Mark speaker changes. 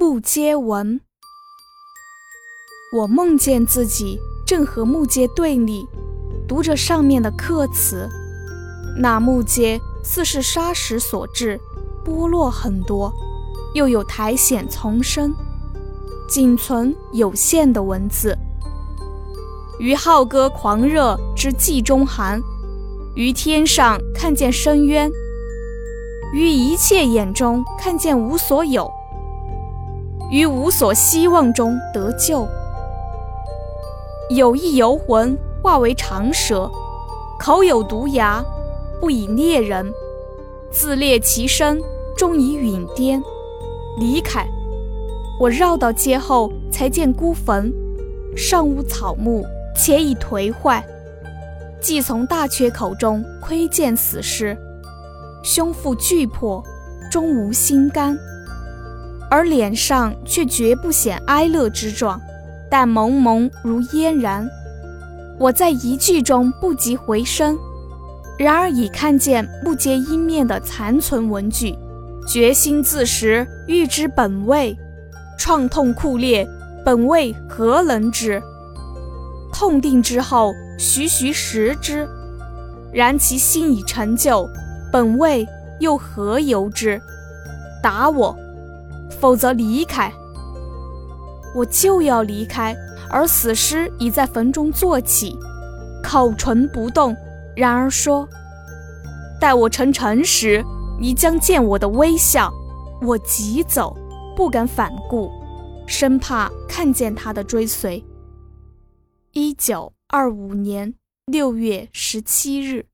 Speaker 1: 木阶文。我梦见自己正和木阶对立，读着上面的刻词。那木阶似是砂石所制，剥落很多，又有苔藓丛生，仅存有限的文字。于浩歌狂热之寂中寒，于天上看见深渊，于一切眼中看见无所有。于无所希望中得救，有意游魂化为长蛇，口有毒牙，不以猎人，自猎其身，终以陨颠。离开，我绕到街后，才见孤坟，尚无草木，且已颓坏。即从大缺口中窥见死尸，胸腹巨破，终无心肝。而脸上却绝不显哀乐之状，但蒙蒙如嫣然。我在一句中不及回声，然而已看见不接一面的残存文句，决心自食，欲知本味，创痛酷烈，本味何能知？痛定之后，徐徐食之，然其心已成就，本味又何由之？打我！否则离开，我就要离开，而死尸已在坟中坐起，口唇不动。然而说：“待我成尘时，你将见我的微笑。”我急走，不敢反顾，生怕看见他的追随。一九二五年六月十七日。